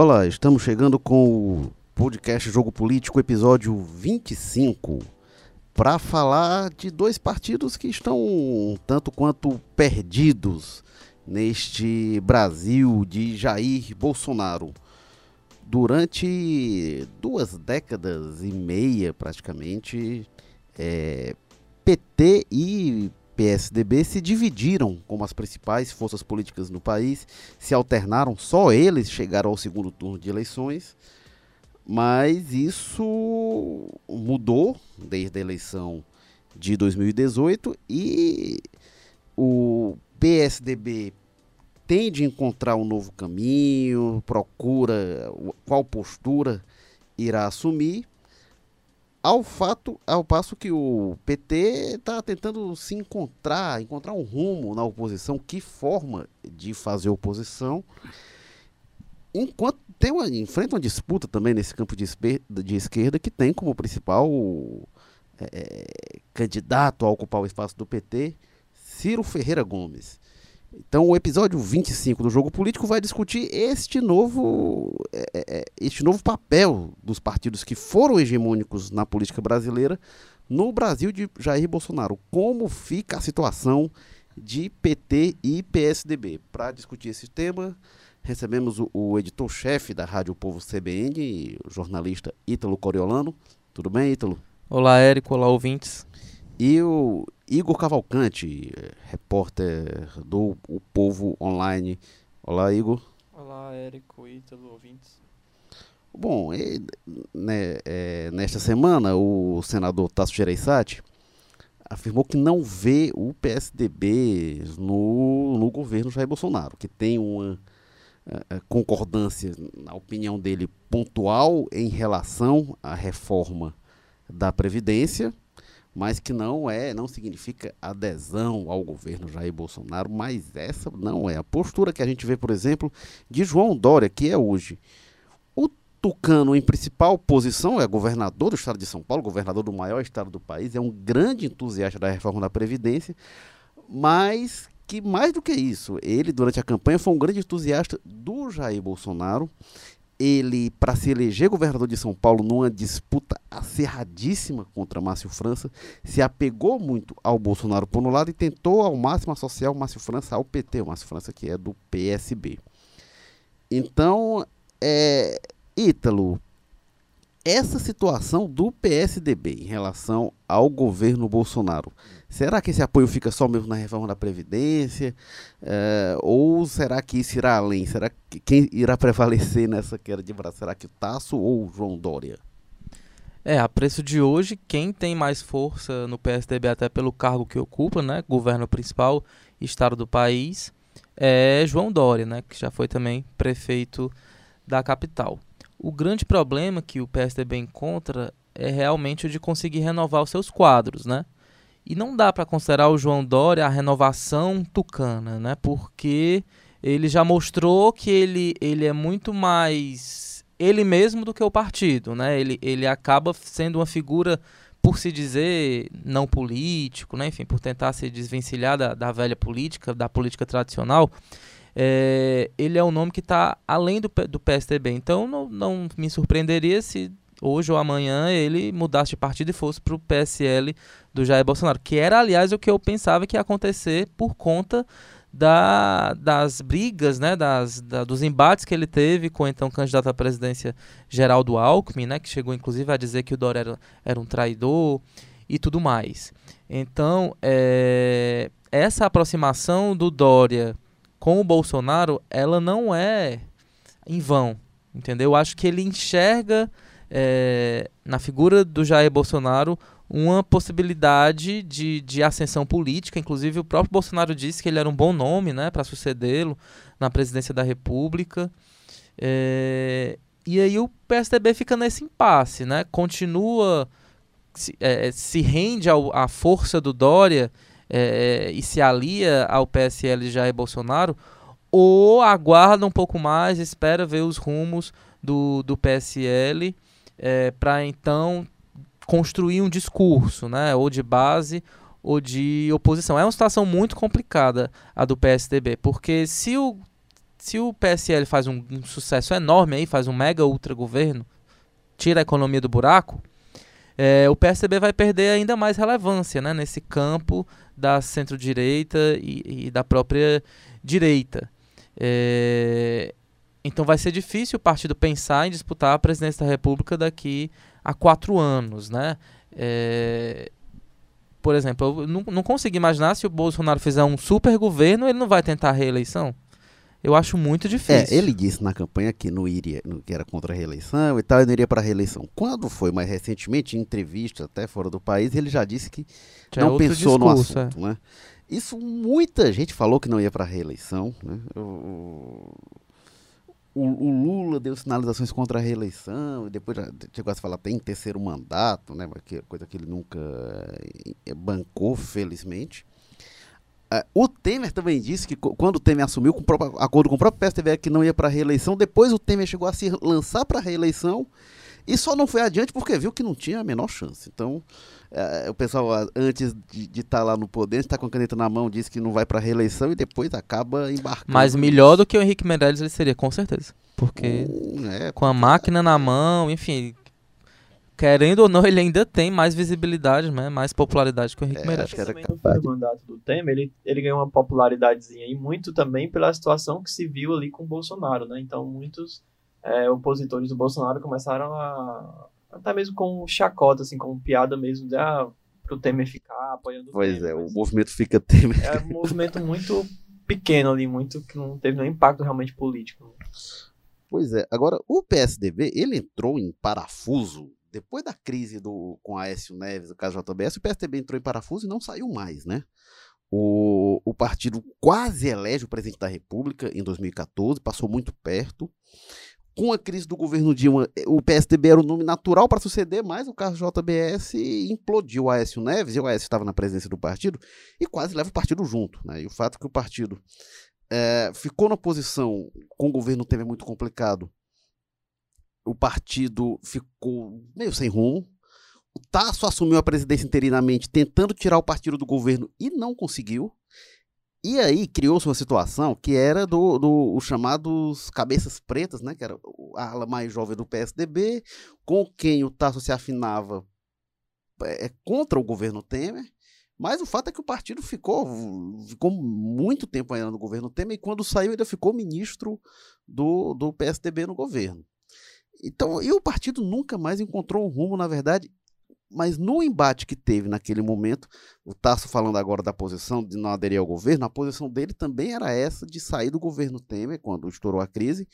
Olá, estamos chegando com o podcast Jogo Político, episódio 25, para falar de dois partidos que estão um tanto quanto perdidos neste Brasil de Jair Bolsonaro. Durante duas décadas e meia, praticamente, é, PT e PSDB se dividiram como as principais forças políticas no país, se alternaram, só eles chegaram ao segundo turno de eleições, mas isso mudou desde a eleição de 2018 e o PSDB tende a encontrar um novo caminho, procura qual postura irá assumir ao fato, ao passo que o PT está tentando se encontrar, encontrar um rumo na oposição, que forma de fazer oposição, enquanto tem uma, enfrenta uma disputa também nesse campo de, de esquerda que tem como principal é, candidato a ocupar o espaço do PT Ciro Ferreira Gomes. Então, o episódio 25 do Jogo Político vai discutir este novo, é, é, é, este novo papel dos partidos que foram hegemônicos na política brasileira no Brasil de Jair Bolsonaro. Como fica a situação de PT e PSDB? Para discutir esse tema, recebemos o, o editor-chefe da Rádio Povo CBN, o jornalista Ítalo Coriolano. Tudo bem, Ítalo? Olá, Érico. Olá, ouvintes. E o Igor Cavalcante, repórter do O Povo Online. Olá, Igor. Olá, Érico, Ítalo, ouvintes. Bom, e, né, é, nesta semana, o senador Tasso Gereissati afirmou que não vê o PSDB no, no governo Jair Bolsonaro, que tem uma uh, concordância, na opinião dele, pontual em relação à reforma da Previdência, mas que não é, não significa adesão ao governo Jair Bolsonaro, mas essa não é. A postura que a gente vê, por exemplo, de João Dória, que é hoje o Tucano em principal posição, é governador do estado de São Paulo, governador do maior estado do país, é um grande entusiasta da reforma da Previdência, mas que mais do que isso, ele durante a campanha foi um grande entusiasta do Jair Bolsonaro ele, para se eleger governador de São Paulo numa disputa acirradíssima contra Márcio França, se apegou muito ao Bolsonaro por um lado e tentou ao máximo associar o Márcio França ao PT, o Márcio França que é do PSB. Então, é, Ítalo, essa situação do PSDB em relação ao governo Bolsonaro, será que esse apoio fica só mesmo na reforma da Previdência? É, ou será que isso irá além? Será que quem irá prevalecer nessa queda de braço? Será que o Tasso ou o João Dória? É, a preço de hoje, quem tem mais força no PSDB, até pelo cargo que ocupa, né, governo principal, estado do país, é João Dória, né, que já foi também prefeito da capital. O grande problema que o PSDB encontra é realmente o de conseguir renovar os seus quadros, né? E não dá para considerar o João Dória a renovação tucana, né? Porque ele já mostrou que ele, ele é muito mais ele mesmo do que o partido, né? Ele, ele acaba sendo uma figura, por se dizer, não político, né? Enfim, por tentar se desvencilhar da, da velha política, da política tradicional é, ele é um nome que está além do, do PSDB. Então não, não me surpreenderia se hoje ou amanhã ele mudasse de partido e fosse para o PSL do Jair Bolsonaro, que era, aliás, o que eu pensava que ia acontecer por conta da, das brigas, né, das, da, dos embates que ele teve com o então candidato à presidência Geraldo Alckmin, né, que chegou inclusive a dizer que o Dória era, era um traidor e tudo mais. Então, é, essa aproximação do Dória com o Bolsonaro, ela não é em vão, entendeu? Eu acho que ele enxerga é, na figura do Jair Bolsonaro uma possibilidade de, de ascensão política. Inclusive, o próprio Bolsonaro disse que ele era um bom nome né, para sucedê-lo na presidência da República. É, e aí o PSDB fica nesse impasse, né? Continua, se, é, se rende ao, à força do Dória é, e se alia ao PSL de Jair Bolsonaro, ou aguarda um pouco mais, espera ver os rumos do, do PSL é, para então construir um discurso, né, ou de base ou de oposição. É uma situação muito complicada a do PSDB, porque se o se o PSL faz um, um sucesso enorme aí, faz um mega ultra governo, tira a economia do buraco, é, o PSDB vai perder ainda mais relevância né, nesse campo da centro-direita e, e, da própria direita. É, então vai ser difícil o partido pensar em disputar a presidência da República daqui a quatro anos. Né? É, por exemplo, eu não, não consigo imaginar se o Bolsonaro fizer um super governo, ele não vai tentar a reeleição. Eu acho muito difícil. É, ele disse na campanha que não iria, que era contra a reeleição e tal, e não iria para a reeleição. Quando foi mais recentemente, em entrevista até fora do país, ele já disse que já é não é pensou discurso, no assunto, é. né? Isso muita gente falou que não ia para a reeleição, né? O, o, o, Lula deu sinalizações contra a reeleição e depois já chegou a falar tem terceiro mandato, né? Coisa que ele nunca eh, bancou, felizmente. Uh, o Temer também disse que quando o Temer assumiu, com próprio, acordo com o próprio PSDB, que não ia para a reeleição, depois o Temer chegou a se lançar para a reeleição e só não foi adiante porque viu que não tinha a menor chance. Então, uh, o pessoal, uh, antes de estar tá lá no poder, está com a caneta na mão, disse que não vai para a reeleição e depois acaba embarcando. Mas melhor do que o Henrique Meirelles ele seria, com certeza. Porque hum, é, com a máquina na mão, enfim, querendo ou não, ele ainda tem mais visibilidade, né? mais popularidade que o Henrique é, Meirelles. Acho que também no primeiro mandato do Temer, ele, ele ganhou uma popularidadezinha e muito também pela situação que se viu ali com o Bolsonaro, né? Então, muitos é, opositores do Bolsonaro começaram a até mesmo com chacota, assim, com piada mesmo de ah, pro Temer ficar apoiando pois o Temer. Pois é, o movimento fica Temer. É um movimento muito pequeno ali, muito que não teve nenhum impacto realmente político. Pois é, agora o PSDB, ele entrou em parafuso depois da crise do, com Aécio Neves, o caso JBS, o PSDB entrou em parafuso e não saiu mais, né? O, o partido quase elege o presidente da República em 2014, passou muito perto. Com a crise do governo Dilma, o PSDB era o nome natural para suceder, mas o Carlos JBS implodiu o Aécio Neves, e o Aécio estava na presidência do partido, e quase leva o partido junto. Né? E o fato que o partido é, ficou na posição com o governo Temer muito complicado o partido ficou meio sem rumo. O Tasso assumiu a presidência interinamente, tentando tirar o partido do governo e não conseguiu. E aí criou-se uma situação que era do, do os chamados cabeças pretas, né? Que era a ala mais jovem do PSDB, com quem o Tasso se afinava é, contra o governo Temer. Mas o fato é que o partido ficou, ficou muito tempo ainda no governo Temer e quando saiu ainda ficou ministro do, do PSDB no governo. Então, e o partido nunca mais encontrou um rumo, na verdade. Mas no embate que teve naquele momento, o Tasso falando agora da posição de não aderir ao governo, a posição dele também era essa de sair do governo Temer quando estourou a crise,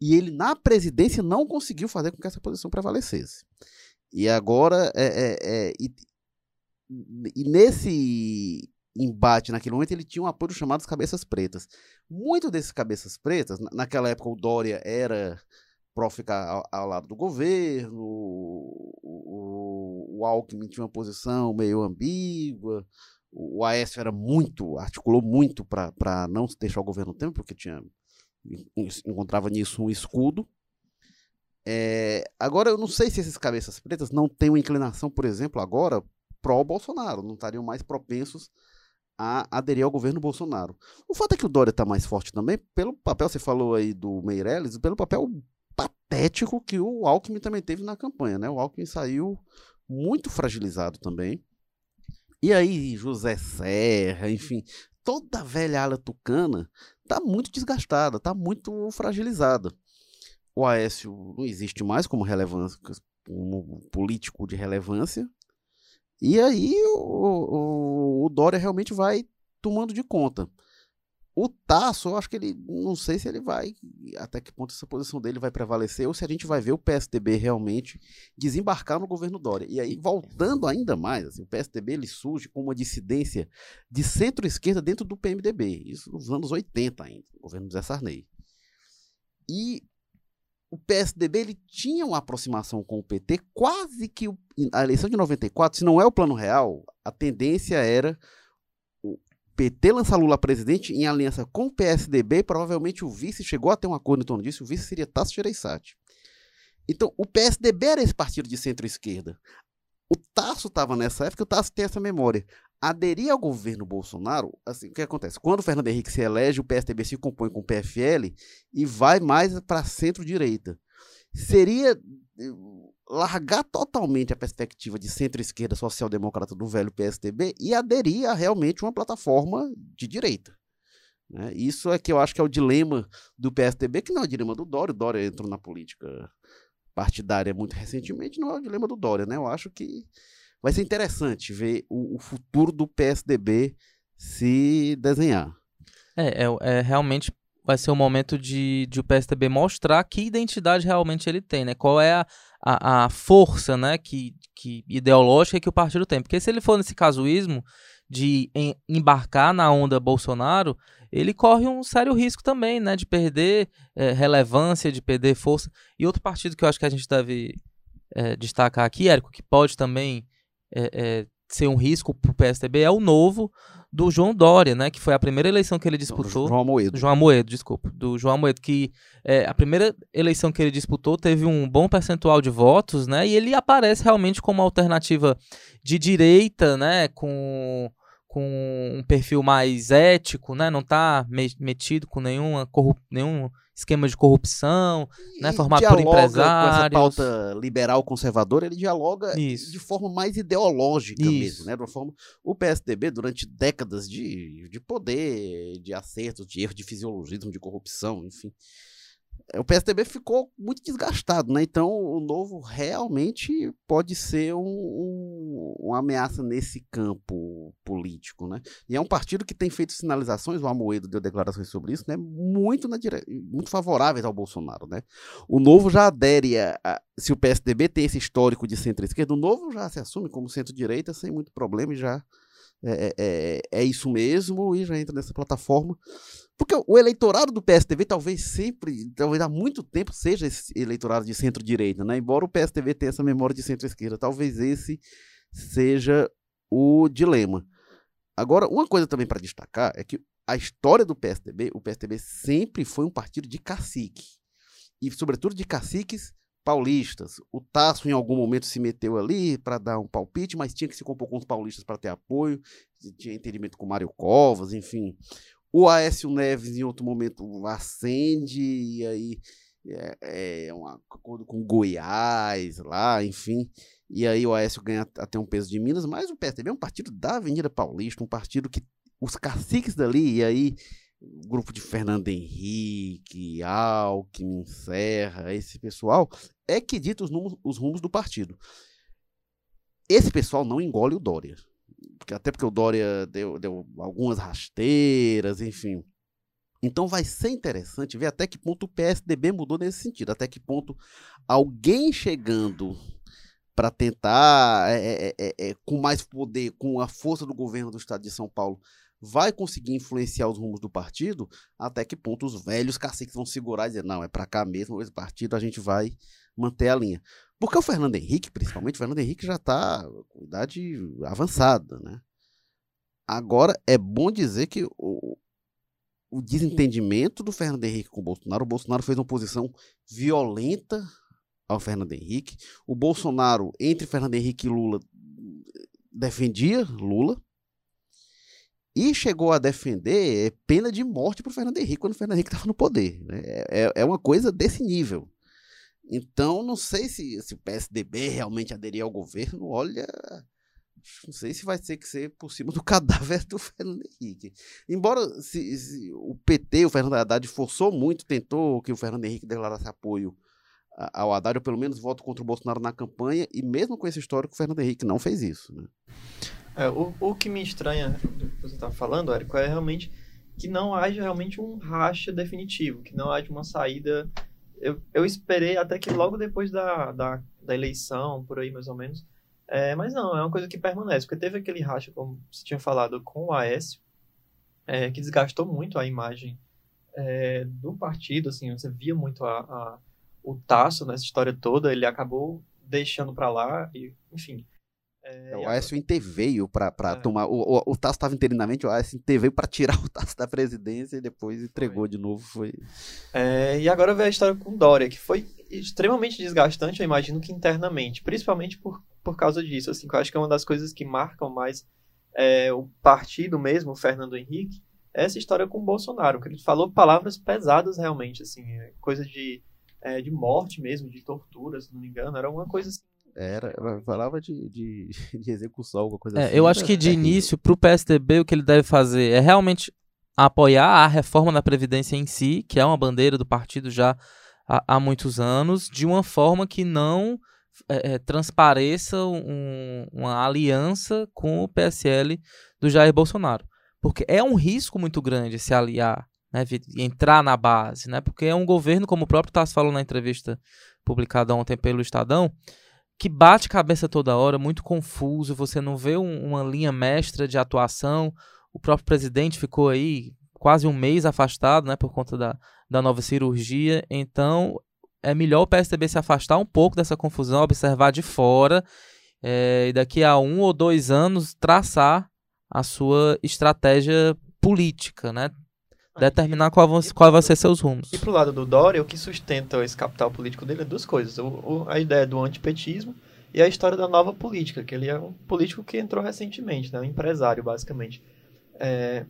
e ele na presidência não conseguiu fazer com que essa posição prevalecesse. E agora, é, é, é e, e nesse embate naquele momento, ele tinha um apoio chamado cabeças pretas. Muito desses cabeças pretas, naquela época o Dória era PRO ficar ao, ao, lado do governo, o, o, Alckmin tinha uma posição meio ambígua, o, o Aécio era muito, articulou muito para não deixar o governo tempo, porque tinha encontrava nisso um escudo. É, agora, eu não sei se esses cabeças pretas não têm uma inclinação, por exemplo, agora pró-Bolsonaro, não estariam mais propensos a aderir ao governo Bolsonaro. O fato é que o Dória está mais forte também, pelo papel, você falou aí do Meirelles, pelo papel patético que o Alckmin também teve na campanha, né? O Alckmin saiu muito fragilizado também. E aí, José Serra, enfim, toda a velha ala tucana tá muito desgastada, tá muito fragilizada. O Aécio não existe mais como relevância, como político de relevância. E aí o, o, o Dória realmente vai tomando de conta. O Tasso, eu acho que ele. Não sei se ele vai. Até que ponto essa posição dele vai prevalecer, ou se a gente vai ver o PSDB realmente desembarcar no governo Dória. E aí, voltando ainda mais, assim, o PSDB ele surge com uma dissidência de centro-esquerda dentro do PMDB. Isso nos anos 80 ainda, no governo Zé Sarney. E o PSDB ele tinha uma aproximação com o PT, quase que o, a eleição de 94, se não é o plano real, a tendência era PT lança Lula presidente em aliança com o PSDB, provavelmente o vice chegou a ter um acordo em torno disso, o vice seria Tasso Gereissati. Então, o PSDB era esse partido de centro-esquerda. O Tasso estava nessa época, o Tasso tem essa memória. aderir ao governo Bolsonaro, assim, o que acontece? Quando o Fernando Henrique se elege, o PSDB se compõe com o PFL e vai mais para centro-direita. Seria largar totalmente a perspectiva de centro-esquerda social-democrata do velho PSDB e aderir a realmente uma plataforma de direita. Né? Isso é que eu acho que é o dilema do PSDB, que não é o dilema do Dória. O Dória entrou na política partidária muito recentemente, não é o dilema do Dória. Né? Eu acho que vai ser interessante ver o, o futuro do PSDB se desenhar. É, é, é, realmente vai ser o momento de, de o PSDB mostrar que identidade realmente ele tem, né? Qual é a, a, a força, né, que, que ideológica que o partido tem. Porque se ele for nesse casuísmo de em, embarcar na onda Bolsonaro, ele corre um sério risco também, né, de perder é, relevância, de perder força. E outro partido que eu acho que a gente deve é, destacar aqui, Érico, que pode também é, é, ser um risco para o PSDB é o novo do João Dória, né? Que foi a primeira eleição que ele disputou. João Amoedo. João Amoedo, desculpa. Do João Amoedo, que é, a primeira eleição que ele disputou teve um bom percentual de votos, né? E ele aparece realmente como uma alternativa de direita, né? Com com um perfil mais ético, né? Não está metido com nenhuma corrup... nenhum esquema de corrupção, e né, formado por empresários. Com essa pauta liberal conservadora, ele dialoga Isso. de forma mais ideológica Isso. mesmo, né? De uma forma, o PSDB durante décadas de, de poder, de acertos, de erro, de fisiologismo, de corrupção, enfim, o PSDB ficou muito desgastado, né? Então o novo realmente pode ser um, um, uma ameaça nesse campo político, né? E é um partido que tem feito sinalizações, o Amoedo deu declarações sobre isso, né? Muito, dire... muito favoráveis ao Bolsonaro, né? O novo já adere a, a se o PSDB tem esse histórico de centro-esquerda, o novo já se assume como centro-direita sem muito problema e já é, é, é, é isso mesmo e já entra nessa plataforma. Porque o eleitorado do PSDB talvez sempre, talvez há muito tempo seja esse eleitorado de centro-direita, né? Embora o PSDB tenha essa memória de centro-esquerda, talvez esse seja o dilema. Agora, uma coisa também para destacar é que a história do PSDB, o PSDB sempre foi um partido de cacique. E, sobretudo, de caciques paulistas. O Tasso, em algum momento, se meteu ali para dar um palpite, mas tinha que se compor com os paulistas para ter apoio. Tinha entendimento com Mário Covas, enfim. O Aécio Neves, em outro momento, acende, e aí é, é um acordo com Goiás lá, enfim. E aí o Aécio ganha até um peso de Minas, mas o PSDB é um partido da Avenida Paulista, um partido que os caciques dali, e aí o grupo de Fernando Henrique, Alckmin, Serra, esse pessoal, é que dita os, os rumos do partido. Esse pessoal não engole o Dória até porque o Dória deu, deu algumas rasteiras, enfim. Então vai ser interessante ver até que ponto o PSDB mudou nesse sentido, até que ponto alguém chegando para tentar, é, é, é, com mais poder, com a força do governo do estado de São Paulo, vai conseguir influenciar os rumos do partido, até que ponto os velhos caciques vão segurar e dizer, não, é para cá mesmo, esse partido a gente vai manter a linha. Porque o Fernando Henrique, principalmente, o Fernando Henrique já está com idade avançada, né? Agora, é bom dizer que o, o desentendimento do Fernando Henrique com o Bolsonaro, o Bolsonaro fez uma posição violenta ao Fernando Henrique. O Bolsonaro, entre Fernando Henrique e Lula, defendia Lula. E chegou a defender pena de morte para o Fernando Henrique quando o Fernando Henrique estava no poder. Né? É, é uma coisa desse nível. Então, não sei se, se o PSDB realmente aderir ao governo. Olha, não sei se vai ter que ser por cima do cadáver do Fernando Henrique. Embora se, se o PT, o Fernando Haddad, forçou muito, tentou que o Fernando Henrique declarasse apoio ao Haddad, ou pelo menos voto contra o Bolsonaro na campanha, e mesmo com esse histórico, o Fernando Henrique não fez isso. Né? É, o, o que me estranha do que você está falando, Érico, é realmente que não haja realmente um racha definitivo, que não haja uma saída eu, eu esperei até que logo depois da, da, da eleição, por aí mais ou menos. É, mas não, é uma coisa que permanece, porque teve aquele racha, como você tinha falado, com o Aécio, é, que desgastou muito a imagem é, do partido, assim, você via muito a, a, o Tasso nessa história toda, ele acabou deixando para lá, e, enfim, é, o Aécio interveio para é. tomar. O, o, o Tasso estava interinamente, o Aécio interveio para tirar o Tasso da presidência e depois entregou foi. de novo. Foi. É, e agora vem a história com Dória, que foi extremamente desgastante, eu imagino que internamente, principalmente por, por causa disso. Assim, eu acho que é uma das coisas que marcam mais é, o partido mesmo, o Fernando Henrique, é essa história com o Bolsonaro, que ele falou palavras pesadas realmente, assim, é, coisa de, é, de morte mesmo, de tortura, se não me engano, era uma coisa assim. Era, falava de, de, de execução, alguma coisa é, assim. Eu acho que de início, para o PSDB, o que ele deve fazer é realmente apoiar a reforma da Previdência em si, que é uma bandeira do partido já há, há muitos anos, de uma forma que não é, é, transpareça um, uma aliança com o PSL do Jair Bolsonaro. Porque é um risco muito grande se aliar, né, entrar na base, né, porque é um governo, como o próprio Tassi falou na entrevista publicada ontem pelo Estadão, que bate cabeça toda hora, muito confuso, você não vê um, uma linha mestra de atuação. O próprio presidente ficou aí quase um mês afastado, né, por conta da, da nova cirurgia. Então, é melhor o PSDB se afastar um pouco dessa confusão, observar de fora é, e daqui a um ou dois anos traçar a sua estratégia política, né? Determinar qual, vão, qual vai ser seus rumos. E pro lado do Dória, o que sustenta esse capital político dele é duas coisas. O, o, a ideia do antipetismo e a história da nova política, que ele é um político que entrou recentemente, né? um empresário, basicamente. É,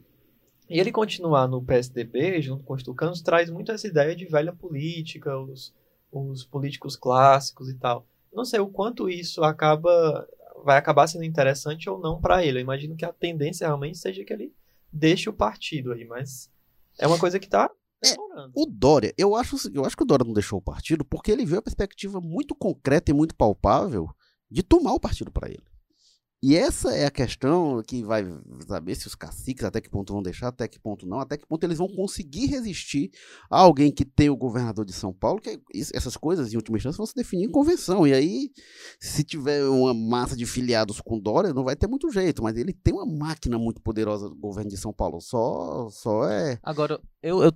e ele continuar no PSDB, junto com os tucanos, traz muito essa ideia de velha política, os, os políticos clássicos e tal. Não sei o quanto isso acaba vai acabar sendo interessante ou não para ele. Eu imagino que a tendência realmente seja que ele deixe o partido aí, mas é uma coisa que está é, o Dória, eu acho, eu acho que o Dória não deixou o partido porque ele viu a perspectiva muito concreta e muito palpável de tomar o partido para ele. E essa é a questão que vai saber se os caciques até que ponto vão deixar, até que ponto não, até que ponto eles vão conseguir resistir a alguém que tem o governador de São Paulo, que essas coisas, em última instância, vão se definir em convenção. E aí, se tiver uma massa de filiados com Dória, não vai ter muito jeito, mas ele tem uma máquina muito poderosa do governo de São Paulo. Só, só é. Agora, eu, eu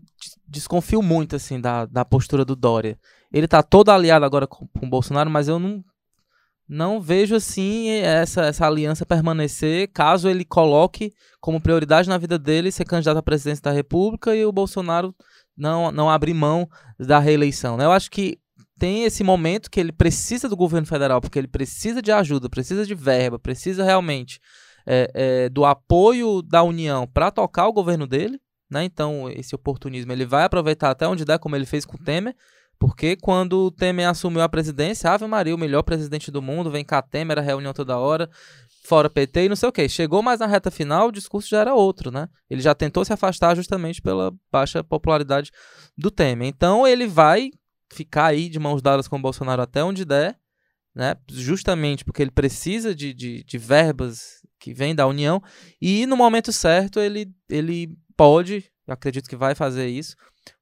desconfio muito, assim, da, da postura do Dória. Ele tá todo aliado agora com, com o Bolsonaro, mas eu não não vejo assim essa, essa aliança permanecer caso ele coloque como prioridade na vida dele ser candidato à presidência da República e o Bolsonaro não, não abrir mão da reeleição. Né? Eu acho que tem esse momento que ele precisa do governo federal, porque ele precisa de ajuda, precisa de verba, precisa realmente é, é, do apoio da União para tocar o governo dele. Né? Então, esse oportunismo ele vai aproveitar até onde der, como ele fez com o Temer. Porque quando o Temer assumiu a presidência, Ave Maria, o melhor presidente do mundo, vem cá Temer, a reunião toda hora, fora PT e não sei o que. Chegou mais na reta final, o discurso já era outro, né? Ele já tentou se afastar justamente pela baixa popularidade do Temer. Então ele vai ficar aí de mãos dadas com o Bolsonaro até onde der, né? Justamente porque ele precisa de, de, de verbas que vêm da União e no momento certo ele, ele pode, acredito que vai fazer isso,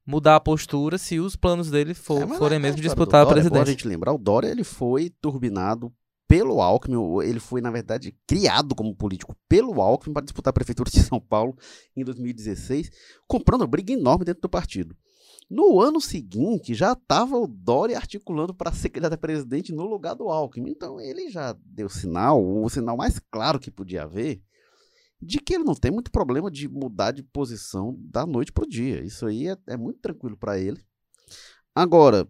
mudar a postura se os planos dele for, é, forem é mesmo disputar a presidência. É a gente lembrar, o Dória ele foi turbinado pelo Alckmin, ele foi, na verdade, criado como político pelo Alckmin para disputar a prefeitura de São Paulo em 2016, comprando uma briga enorme dentro do partido. No ano seguinte, já estava o Dória articulando para ser candidato a presidente no lugar do Alckmin. Então, ele já deu sinal, o sinal mais claro que podia haver, de que ele não tem muito problema de mudar de posição da noite para o dia. Isso aí é, é muito tranquilo para ele. Agora,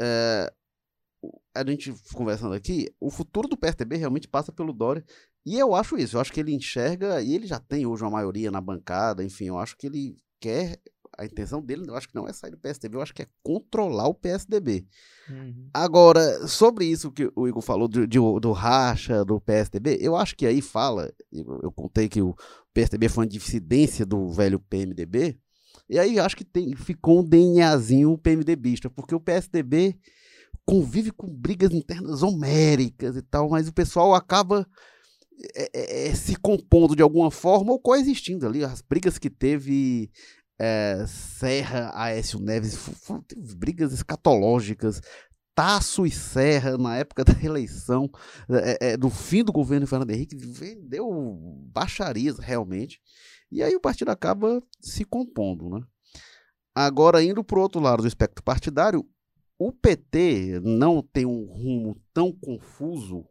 é, a gente conversando aqui, o futuro do PSDB realmente passa pelo Dória. E eu acho isso, eu acho que ele enxerga, e ele já tem hoje uma maioria na bancada, enfim, eu acho que ele quer a intenção dele, eu acho que não é sair do PSDB, eu acho que é controlar o PSDB. Uhum. Agora, sobre isso que o Igor falou do, do, do racha do PSDB, eu acho que aí fala, eu, eu contei que o PSDB foi uma dissidência do velho PMDB, e aí acho que tem, ficou um DNAzinho PMDBista, porque o PSDB convive com brigas internas homéricas e tal, mas o pessoal acaba é, é, é se compondo de alguma forma ou coexistindo ali. As brigas que teve é, Serra, Aécio Neves, brigas escatológicas. Tasso e Serra, na época da eleição, é, é, do fim do governo Fernando Henrique, vendeu baixarias realmente. E aí o partido acaba se compondo. Né? Agora, indo para o outro lado do espectro partidário, o PT não tem um rumo tão confuso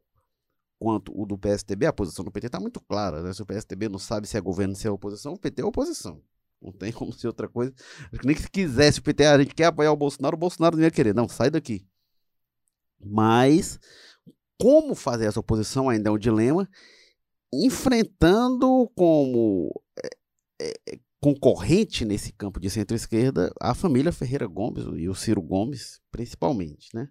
quanto o do PSDB. A posição do PT está muito clara. Né? Se o PSDB não sabe se é governo, se é oposição, o PT é oposição. Não tem como ser outra coisa. Acho que nem se quisesse o PT, a gente quer apoiar o Bolsonaro, o Bolsonaro não ia querer. Não, sai daqui. Mas como fazer essa oposição ainda é um dilema. enfrentando como é, é, concorrente nesse campo de centro-esquerda a família Ferreira Gomes e o Ciro Gomes, principalmente, né?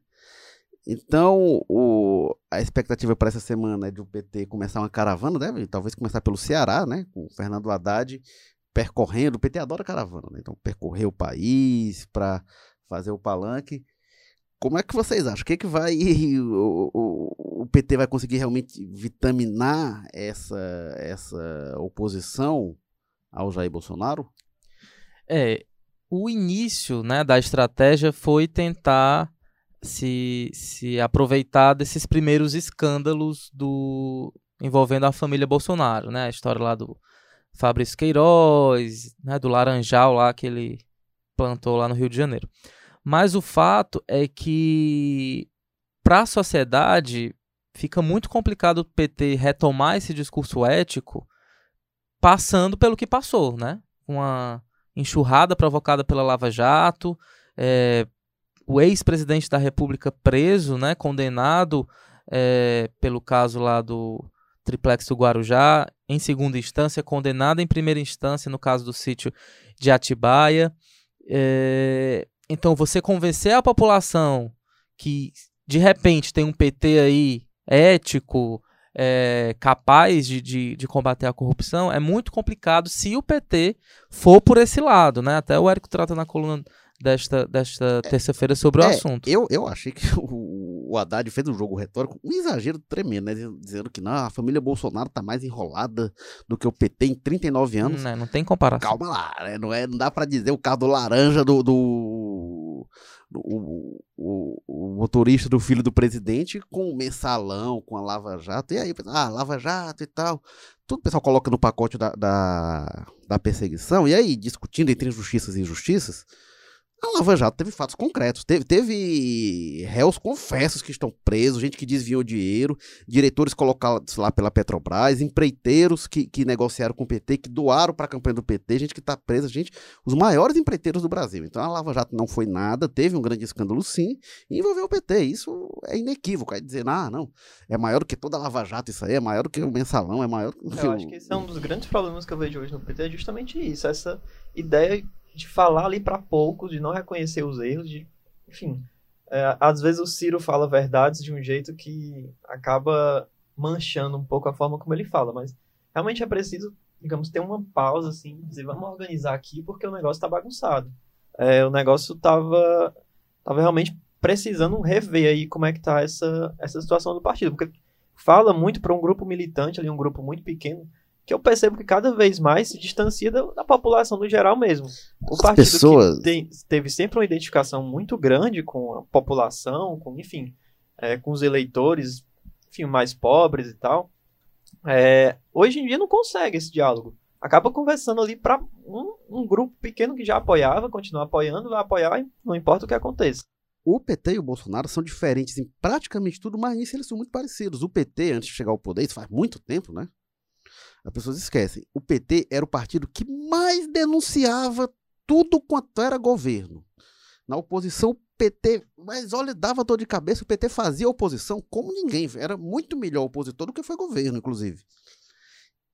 Então, o, a expectativa para essa semana é de o PT começar uma caravana, deve talvez começar pelo Ceará, né? Com o Fernando Haddad percorrendo. O PT adora caravana, né? Então, percorrer o país para fazer o palanque. Como é que vocês acham? O que, é que vai. O, o, o, PT vai conseguir realmente vitaminar essa, essa oposição ao Jair Bolsonaro? É. O início né, da estratégia foi tentar se, se aproveitar desses primeiros escândalos do envolvendo a família Bolsonaro, né? A história lá do Fabrício Queiroz, né, do Laranjal lá que ele plantou lá no Rio de Janeiro. Mas o fato é que para a sociedade fica muito complicado o PT retomar esse discurso ético passando pelo que passou, né? Uma enxurrada provocada pela Lava Jato, é, o ex-presidente da República preso, né, condenado é, pelo caso lá do triplex do Guarujá, em segunda instância, condenado em primeira instância no caso do sítio de Atibaia. É, então, você convencer a população que de repente tem um PT aí ético, é, capaz de, de, de, combater a corrupção, é muito complicado se o PT for por esse lado, né? Até o Érico trata na coluna desta, desta é, terça-feira sobre é, o assunto. Eu, eu achei que o, o Haddad fez um jogo retórico, um exagero tremendo, né? Dizendo que não, a família Bolsonaro tá mais enrolada do que o PT em 39 anos. Não, não tem comparação. Calma lá, né? Não, é, não dá para dizer o caso do laranja do. do... O, o, o, motorista do filho do presidente com o mensalão, com a Lava Jato, e aí, ah, Lava Jato e tal. Tudo o pessoal coloca no pacote da, da, da perseguição, e aí, discutindo entre injustiças e injustiças, a Lava Jato teve fatos concretos. Teve, teve réus confessos que estão presos, gente que desviou dinheiro, diretores colocados lá pela Petrobras, empreiteiros que, que negociaram com o PT, que doaram para a campanha do PT, gente que está presa, gente, os maiores empreiteiros do Brasil. Então a Lava Jato não foi nada, teve um grande escândalo sim, e envolveu o PT. Isso é inequívoco. É dizer, ah, não, é maior do que toda a Lava Jato isso aí, é maior do que o mensalão, é maior do que. Eu acho que esse é um dos grandes problemas que eu vejo hoje no PT, é justamente isso, essa ideia de falar ali para poucos, de não reconhecer os erros, de, enfim. É, às vezes o Ciro fala verdades de um jeito que acaba manchando um pouco a forma como ele fala, mas realmente é preciso, digamos, ter uma pausa, assim, dizer, vamos organizar aqui porque o negócio está bagunçado. É, o negócio tava, tava realmente precisando rever aí como é que tá essa, essa situação do partido, porque fala muito para um grupo militante ali, um grupo muito pequeno, que eu percebo que cada vez mais se distancia da, população no geral mesmo. O As partido pessoas... que tem, teve sempre uma identificação muito grande com a população, com, enfim, é, com os eleitores, enfim, mais pobres e tal, é, hoje em dia não consegue esse diálogo. Acaba conversando ali para um, um grupo pequeno que já apoiava, continua apoiando, vai apoiar, não importa o que aconteça. O PT e o Bolsonaro são diferentes em praticamente tudo, mas nisso eles são muito parecidos. O PT, antes de chegar ao poder, isso faz muito tempo, né? As pessoas esquecem. O PT era o partido que mais denunciava tudo quanto era governo. Na oposição, o PT, mas olha, dava dor de cabeça, o PT fazia oposição como ninguém. Era muito melhor opositor do que foi governo, inclusive.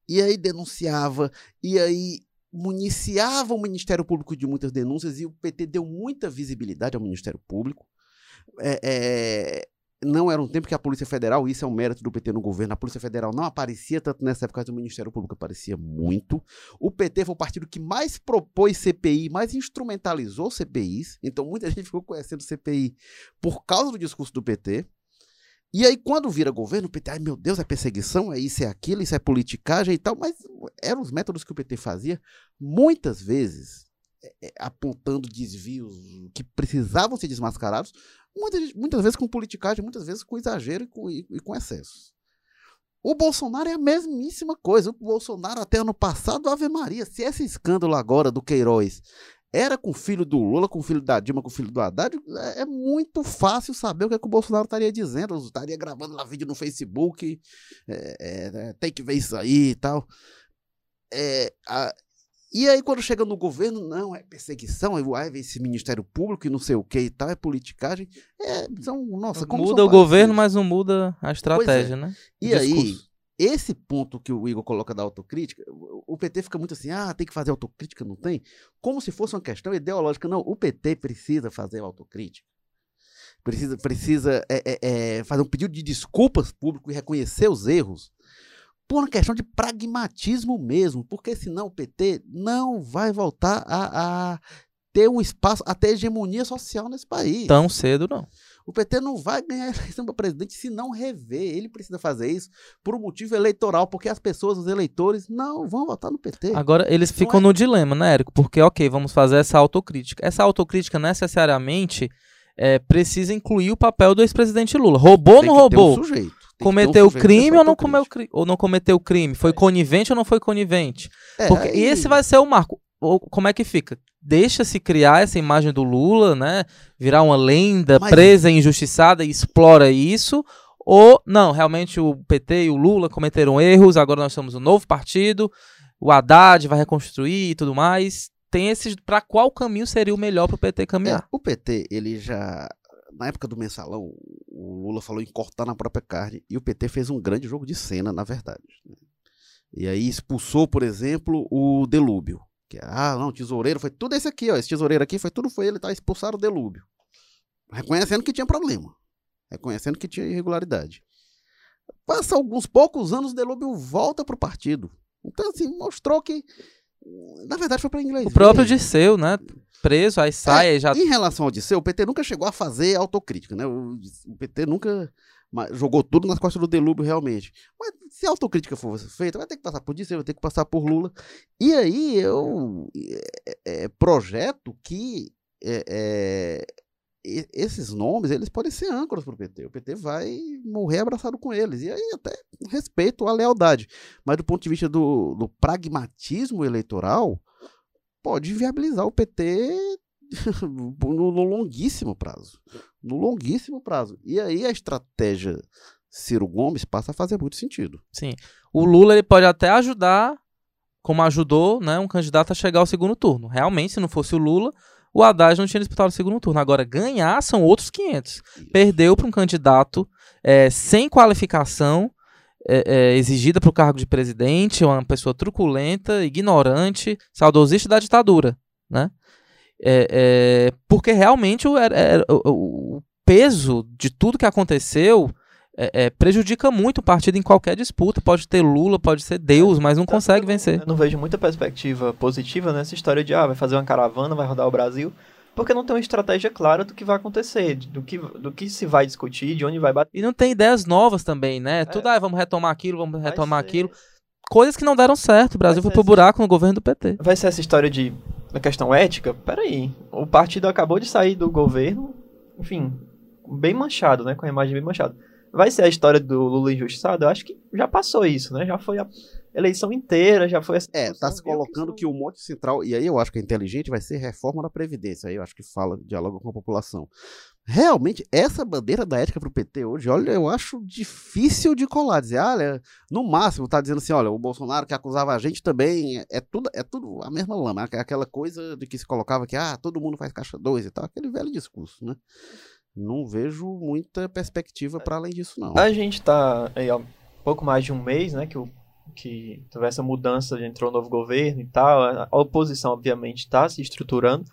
E aí denunciava, e aí municiava o Ministério Público de muitas denúncias, e o PT deu muita visibilidade ao Ministério Público. É, é, não era um tempo que a Polícia Federal, isso é um mérito do PT no governo, a Polícia Federal não aparecia tanto nessa época do Ministério Público, aparecia muito. O PT foi o partido que mais propôs CPI, mais instrumentalizou CPIs, então muita gente ficou conhecendo CPI por causa do discurso do PT. E aí, quando vira governo, o PT, ai meu Deus, é perseguição, é isso, é aquilo, isso é politicagem e tal, mas eram os métodos que o PT fazia, muitas vezes apontando desvios que precisavam ser desmascarados, Muitas, muitas vezes com politicagem, muitas vezes com exagero e com, e, e com excesso. O Bolsonaro é a mesmíssima coisa. O Bolsonaro, até ano passado, Ave Maria. Se esse escândalo agora do Queiroz era com o filho do Lula, com o filho da Dilma, com o filho do Haddad, é, é muito fácil saber o que, é que o Bolsonaro estaria dizendo. estaria gravando lá vídeo no Facebook, é, é, tem que ver isso aí e tal. É, a, e aí, quando chega no governo, não, é perseguição, é esse Ministério Público e não sei o que e tal, é politicagem. É, são, nossa, como Muda o governo, mas não muda a estratégia, é. né? E aí, esse ponto que o Igor coloca da autocrítica, o PT fica muito assim, ah, tem que fazer autocrítica, não tem? Como se fosse uma questão ideológica. Não, o PT precisa fazer autocrítica. Precisa, precisa é, é, é, fazer um pedido de desculpas público e reconhecer os erros por uma questão de pragmatismo mesmo, porque senão o PT não vai voltar a, a ter um espaço, a ter hegemonia social nesse país. Tão cedo, não. O PT não vai ganhar a eleição para presidente se não rever. Ele precisa fazer isso por um motivo eleitoral, porque as pessoas, os eleitores, não vão votar no PT. Agora, eles ficam é... no dilema, né, Érico? Porque, ok, vamos fazer essa autocrítica. Essa autocrítica necessariamente é, precisa incluir o papel do ex-presidente Lula. Roubou ou não roubou? Um sujeito. Cometeu crime ou não, comeu, ou não cometeu crime? Foi conivente ou não foi conivente? É, Porque aí... esse vai ser o marco. Ou, como é que fica? deixa-se criar essa imagem do Lula, né? Virar uma lenda Mas... presa, injustiçada e explora isso. Ou não, realmente o PT e o Lula cometeram erros, agora nós somos um novo partido, o Haddad vai reconstruir e tudo mais. Tem esses. Para qual caminho seria o melhor para o PT caminhar? É, o PT, ele já. Na época do mensalão, o Lula falou em cortar na própria carne e o PT fez um grande jogo de cena, na verdade. Né? E aí expulsou, por exemplo, o Delúbio que, ah, não, tesoureiro foi tudo esse aqui, ó. Esse tesoureiro aqui foi tudo foi ele, tá? Expulsaram o delúbio. Reconhecendo que tinha problema. Reconhecendo que tinha irregularidade. Passa alguns poucos anos, o delúbio volta pro partido. Então, assim, mostrou que. Na verdade, foi para inglês. O próprio Disseu, né? Preso, aí sai, é, já. Em relação ao Disseu, o PT nunca chegou a fazer autocrítica, né? O, o PT nunca jogou tudo nas costas do Delúbio realmente. Mas se a autocrítica for feita, vai ter que passar por Disseu, vai ter que passar por Lula. E aí eu é, é, projeto que é, é esses nomes eles podem ser âncoras para o PT. O PT vai morrer abraçado com eles. E aí até respeito à lealdade. Mas do ponto de vista do, do pragmatismo eleitoral, pode viabilizar o PT no, no longuíssimo prazo. No longuíssimo prazo. E aí a estratégia Ciro Gomes passa a fazer muito sentido. Sim. O Lula ele pode até ajudar, como ajudou, né, um candidato a chegar ao segundo turno. Realmente, se não fosse o Lula, o Haddad não tinha disputado o segundo turno. Agora, ganhar são outros 500. Isso. Perdeu para um candidato é, sem qualificação é, é, exigida para o cargo de presidente, uma pessoa truculenta, ignorante, saudosista da ditadura, né? É, é, porque realmente o, o, peso de tudo que aconteceu é, é, prejudica muito o partido em qualquer disputa. Pode ter Lula, pode ser Deus, mas não consegue vencer. Eu não vejo muita perspectiva positiva nessa história de ah, vai fazer uma caravana, vai rodar o Brasil, porque não tem uma estratégia clara do que vai acontecer, do que, do que se vai discutir, de onde vai bater. E não tem ideias novas também, né? É. Tudo, ah, vamos retomar aquilo, vamos retomar aquilo. Coisas que não deram certo. O Brasil vai foi pro buraco no governo do PT. Vai ser essa história de na questão ética, peraí, o partido acabou de sair do governo, enfim, bem manchado, né, com a imagem bem manchada. Vai ser a história do Lula injustiçado? Eu acho que já passou isso, né? Já foi a eleição inteira, já foi essa. É, tá se colocando que, que o mote central, e aí eu acho que é inteligente, vai ser reforma da Previdência. Aí eu acho que fala, dialoga com a população. Realmente, essa bandeira da ética para o PT hoje, olha, eu acho difícil de colar. Dizer, olha, no máximo tá dizendo assim, olha, o Bolsonaro que acusava a gente também é, é tudo, é tudo a mesma lama, é aquela coisa de que se colocava que ah, todo mundo faz caixa 2 e tal, aquele velho discurso, né? Não vejo muita perspectiva para além disso, não. A gente tá aí, há pouco mais de um mês, né, que, o, que teve essa mudança, entrou um novo governo e tal, a oposição, obviamente, está se estruturando,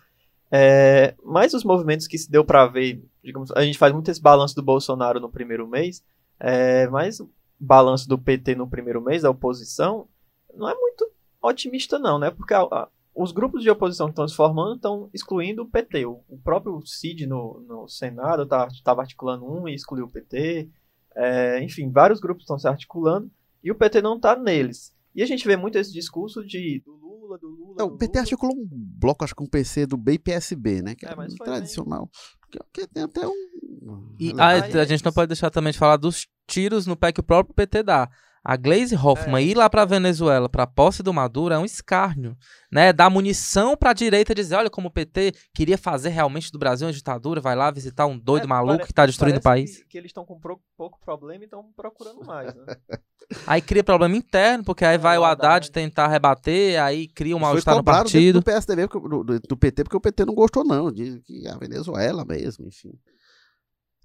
é, mas os movimentos que se deu para ver, digamos, a gente faz muito esse balanço do Bolsonaro no primeiro mês, é, mas o balanço do PT no primeiro mês, da oposição, não é muito otimista não, né? Porque a, a, os grupos de oposição que estão se formando estão excluindo o PT. O, o próprio Cid no, no Senado estava tá, articulando um e excluiu o PT. É, enfim, vários grupos estão se articulando e o PT não está neles. E a gente vê muito esse discurso de do Lula, do Lula. Não, do o PT Lula. articulou um bloco, acho que um PC do B e PSB, né? Que é, é um tradicional. Que, que, tem até um. E a, a gente não pode deixar também de falar dos tiros no pé que o próprio PT dá. A Glaze Hoffman é. ir lá para Venezuela para a posse do Maduro é um escárnio, né? Dar munição para a direita dizer, olha como o PT queria fazer realmente do Brasil uma ditadura, vai lá visitar um doido é, maluco que está destruindo o país. Que, que eles estão com pro... pouco problema e estão procurando mais, né? aí cria problema interno, porque aí é, vai o Haddad tentar rebater, aí cria um mal-estar no partido. Do PSDB, do, do PT, porque o PT não gostou não, diz que a Venezuela mesmo, enfim.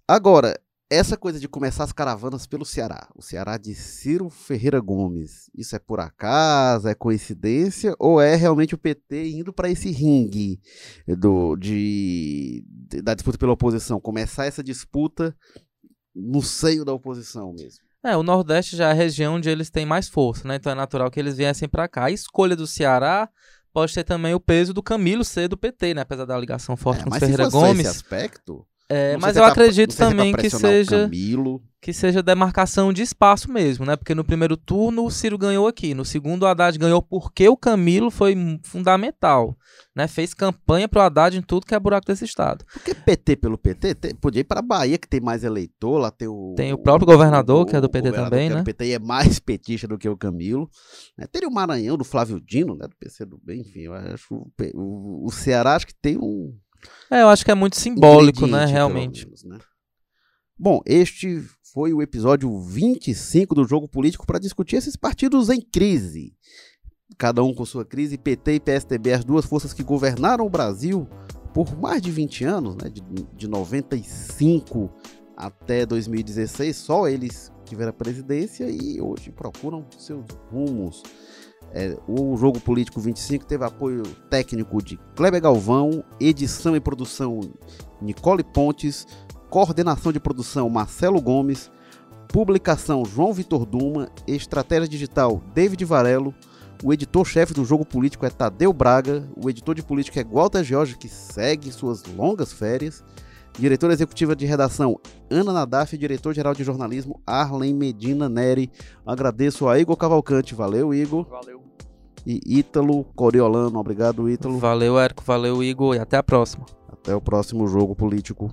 Agora, essa coisa de começar as caravanas pelo Ceará, o Ceará de Ciro Ferreira Gomes, isso é por acaso, é coincidência? Ou é realmente o PT indo para esse ringue do, de, de, da disputa pela oposição, começar essa disputa no seio da oposição mesmo? É, o Nordeste já é a região onde eles têm mais força, né? Então é natural que eles viessem para cá. A escolha do Ceará pode ter também o peso do Camilo ser do PT, né? Apesar da ligação forte é, com o Ferreira Gomes. Esse aspecto, é, mas eu acredito também que seja que seja demarcação de espaço mesmo, né? Porque no primeiro turno o Ciro ganhou aqui, no segundo o Haddad ganhou porque o Camilo foi fundamental, né? Fez campanha pro Haddad em tudo que é buraco desse estado. Porque PT pelo PT, tem, podia ir para Bahia que tem mais eleitor, lá tem o Tem o próprio governador o, que é do PT também, né? O PT é mais petista do que o Camilo. Né? Teria o Maranhão do Flávio Dino, né? Do PC do bem, enfim, eu acho o, o, o Ceará acho que tem um é, eu acho que é muito simbólico, né, realmente. Menos, né? Bom, este foi o episódio 25 do Jogo Político para discutir esses partidos em crise. Cada um com sua crise, PT e PSDB, as duas forças que governaram o Brasil por mais de 20 anos, né, de, de 95 até 2016, só eles tiveram a presidência e hoje procuram seus rumos. É, o Jogo Político 25 teve apoio técnico de Kleber Galvão, edição e produção Nicole Pontes, coordenação de produção Marcelo Gomes, publicação João Vitor Duma, estratégia digital David Varelo, o editor-chefe do Jogo Político é Tadeu Braga, o editor de política é Walter Jorge, que segue suas longas férias, diretora executiva de redação Ana Nadaf e diretor-geral de jornalismo Arlen Medina Neri. Agradeço a Igor Cavalcante. Valeu, Igor. Valeu. E Ítalo Coriolano. Obrigado, Ítalo. Valeu, Érico. Valeu, Igor. E até a próxima. Até o próximo jogo político.